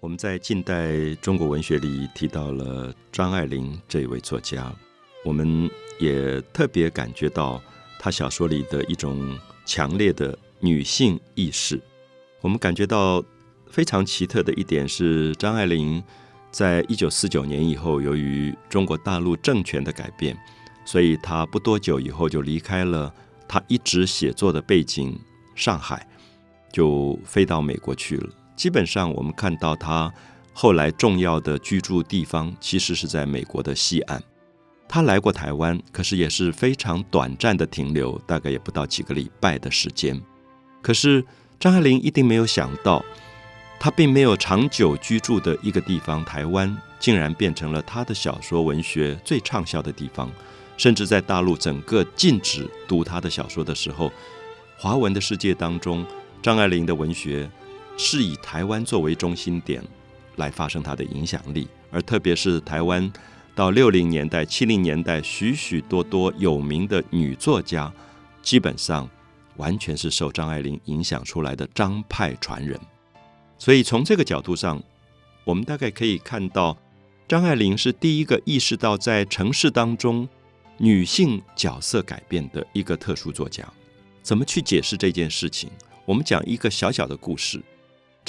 我们在近代中国文学里提到了张爱玲这一位作家，我们也特别感觉到她小说里的一种强烈的女性意识。我们感觉到非常奇特的一点是，张爱玲在一九四九年以后，由于中国大陆政权的改变，所以她不多久以后就离开了她一直写作的背景上海，就飞到美国去了。基本上，我们看到他后来重要的居住地方，其实是在美国的西岸。他来过台湾，可是也是非常短暂的停留，大概也不到几个礼拜的时间。可是张爱玲一定没有想到，他并没有长久居住的一个地方——台湾，竟然变成了他的小说文学最畅销的地方。甚至在大陆整个禁止读他的小说的时候，华文的世界当中，张爱玲的文学。是以台湾作为中心点来发生它的影响力，而特别是台湾到六零年代、七零年代，许许多多有名的女作家，基本上完全是受张爱玲影响出来的张派传人。所以从这个角度上，我们大概可以看到，张爱玲是第一个意识到在城市当中女性角色改变的一个特殊作家。怎么去解释这件事情？我们讲一个小小的故事。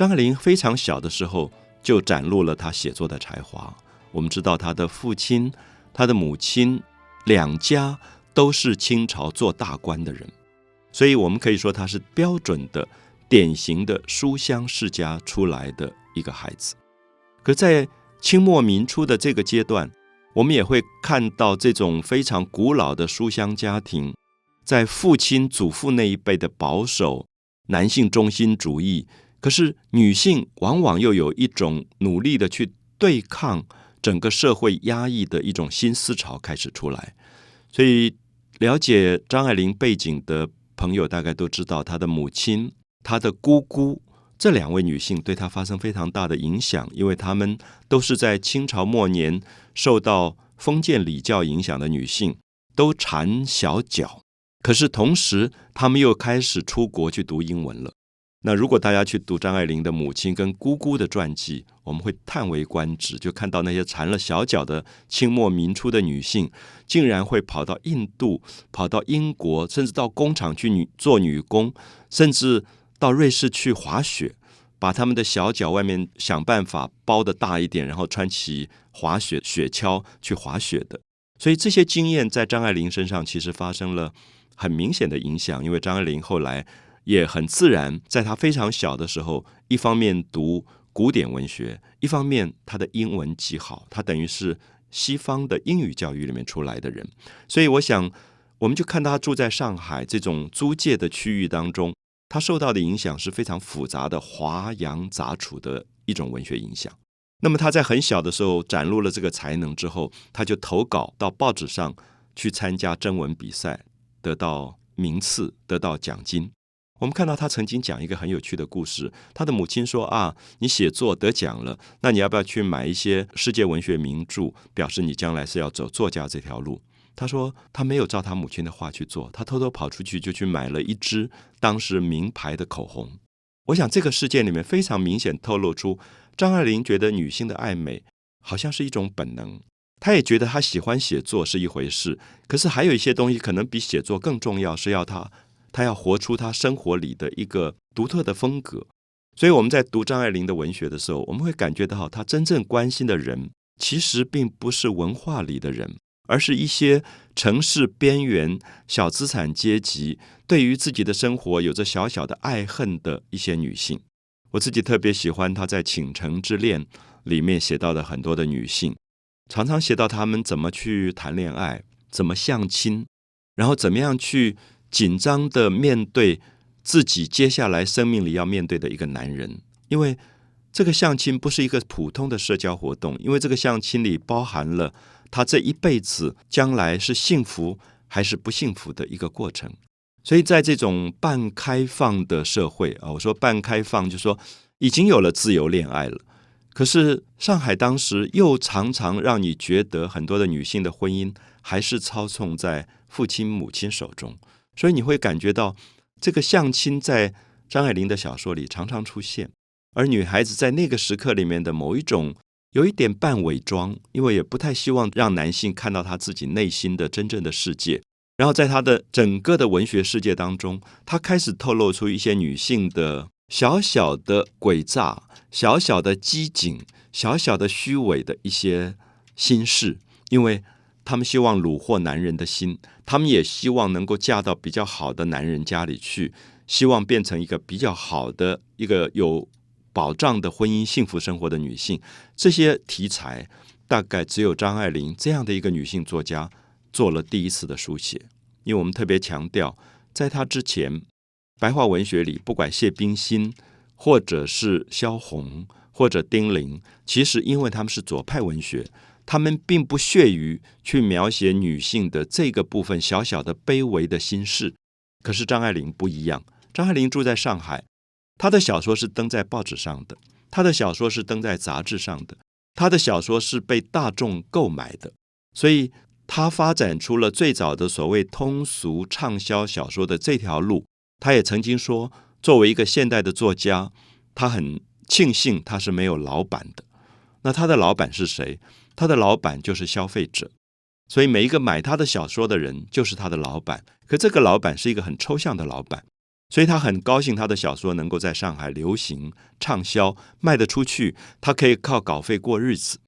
张爱玲非常小的时候就展露了她写作的才华。我们知道她的父亲、她的母亲两家都是清朝做大官的人，所以我们可以说她是标准的、典型的书香世家出来的一个孩子。可在清末民初的这个阶段，我们也会看到这种非常古老的书香家庭，在父亲、祖父那一辈的保守男性中心主义。可是女性往往又有一种努力的去对抗整个社会压抑的一种新思潮开始出来，所以了解张爱玲背景的朋友大概都知道，她的母亲、她的姑姑这两位女性对她发生非常大的影响，因为她们都是在清朝末年受到封建礼教影响的女性，都缠小脚，可是同时她们又开始出国去读英文了。那如果大家去读张爱玲的母亲跟姑姑的传记，我们会叹为观止，就看到那些缠了小脚的清末民初的女性，竟然会跑到印度、跑到英国，甚至到工厂去女做女工，甚至到瑞士去滑雪，把他们的小脚外面想办法包的大一点，然后穿起滑雪雪橇去滑雪的。所以这些经验在张爱玲身上其实发生了很明显的影响，因为张爱玲后来。也很自然，在他非常小的时候，一方面读古典文学，一方面他的英文极好，他等于是西方的英语教育里面出来的人。所以，我想，我们就看他住在上海这种租界的区域当中，他受到的影响是非常复杂的、华洋杂处的一种文学影响。那么，他在很小的时候展露了这个才能之后，他就投稿到报纸上去参加征文比赛，得到名次，得到奖金。我们看到他曾经讲一个很有趣的故事。他的母亲说：“啊，你写作得奖了，那你要不要去买一些世界文学名著，表示你将来是要走作家这条路？”他说他没有照他母亲的话去做，他偷偷跑出去就去买了一支当时名牌的口红。我想这个事件里面非常明显透露出张爱玲觉得女性的爱美好像是一种本能，她也觉得她喜欢写作是一回事，可是还有一些东西可能比写作更重要，是要她。他要活出他生活里的一个独特的风格，所以我们在读张爱玲的文学的时候，我们会感觉到，他真正关心的人其实并不是文化里的人，而是一些城市边缘小资产阶级，对于自己的生活有着小小的爱恨的一些女性。我自己特别喜欢他在《倾城之恋》里面写到的很多的女性，常常写到她们怎么去谈恋爱，怎么相亲，然后怎么样去。紧张的面对自己接下来生命里要面对的一个男人，因为这个相亲不是一个普通的社交活动，因为这个相亲里包含了他这一辈子将来是幸福还是不幸福的一个过程。所以在这种半开放的社会啊，我说半开放，就说已经有了自由恋爱了，可是上海当时又常常让你觉得很多的女性的婚姻还是操纵在父亲母亲手中。所以你会感觉到，这个相亲在张爱玲的小说里常常出现。而女孩子在那个时刻里面的某一种有一点半伪装，因为也不太希望让男性看到她自己内心的真正的世界。然后在她的整个的文学世界当中，她开始透露出一些女性的小小的诡诈、小小的机警、小小的虚伪的一些心事，因为他们希望虏获男人的心，他们也希望能够嫁到比较好的男人家里去。希望变成一个比较好的、一个有保障的婚姻幸福生活的女性，这些题材大概只有张爱玲这样的一个女性作家做了第一次的书写。因为我们特别强调，在她之前，白话文学里，不管谢冰心，或者是萧红，或者丁玲，其实因为他们是左派文学，他们并不屑于去描写女性的这个部分小小的卑微的心事。可是张爱玲不一样。张爱玲住在上海，她的小说是登在报纸上的，她的小说是登在杂志上的，她的小说是被大众购买的，所以她发展出了最早的所谓通俗畅销小说的这条路。她也曾经说，作为一个现代的作家，她很庆幸她是没有老板的。那她的老板是谁？他的老板就是消费者，所以每一个买他的小说的人就是他的老板。可这个老板是一个很抽象的老板。所以他很高兴，他的小说能够在上海流行、畅销、卖得出去，他可以靠稿费过日子。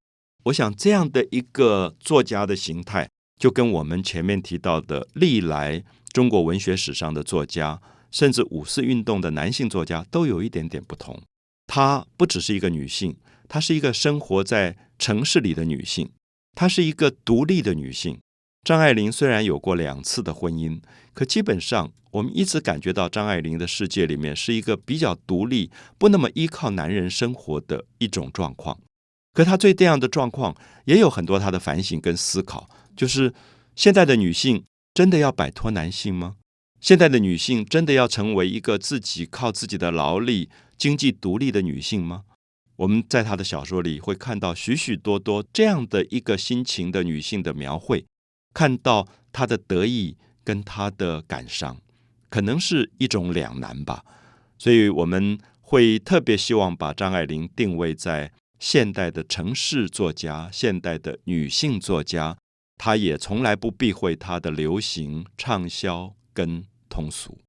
我想这样的一个作家的形态，就跟我们前面提到的历来中国文学史上的作家，甚至五四运动的男性作家，都有一点点不同。她不只是一个女性，她是一个生活在城市里的女性，她是一个独立的女性。张爱玲虽然有过两次的婚姻，可基本上我们一直感觉到张爱玲的世界里面是一个比较独立、不那么依靠男人生活的一种状况。可她对这样的状况也有很多她的反省跟思考，就是现在的女性真的要摆脱男性吗？现在的女性真的要成为一个自己靠自己的劳力、经济独立的女性吗？我们在她的小说里会看到许许多多这样的一个心情的女性的描绘。看到她的得意跟她的感伤，可能是一种两难吧。所以我们会特别希望把张爱玲定位在现代的城市作家、现代的女性作家。她也从来不避讳她的流行、畅销跟通俗。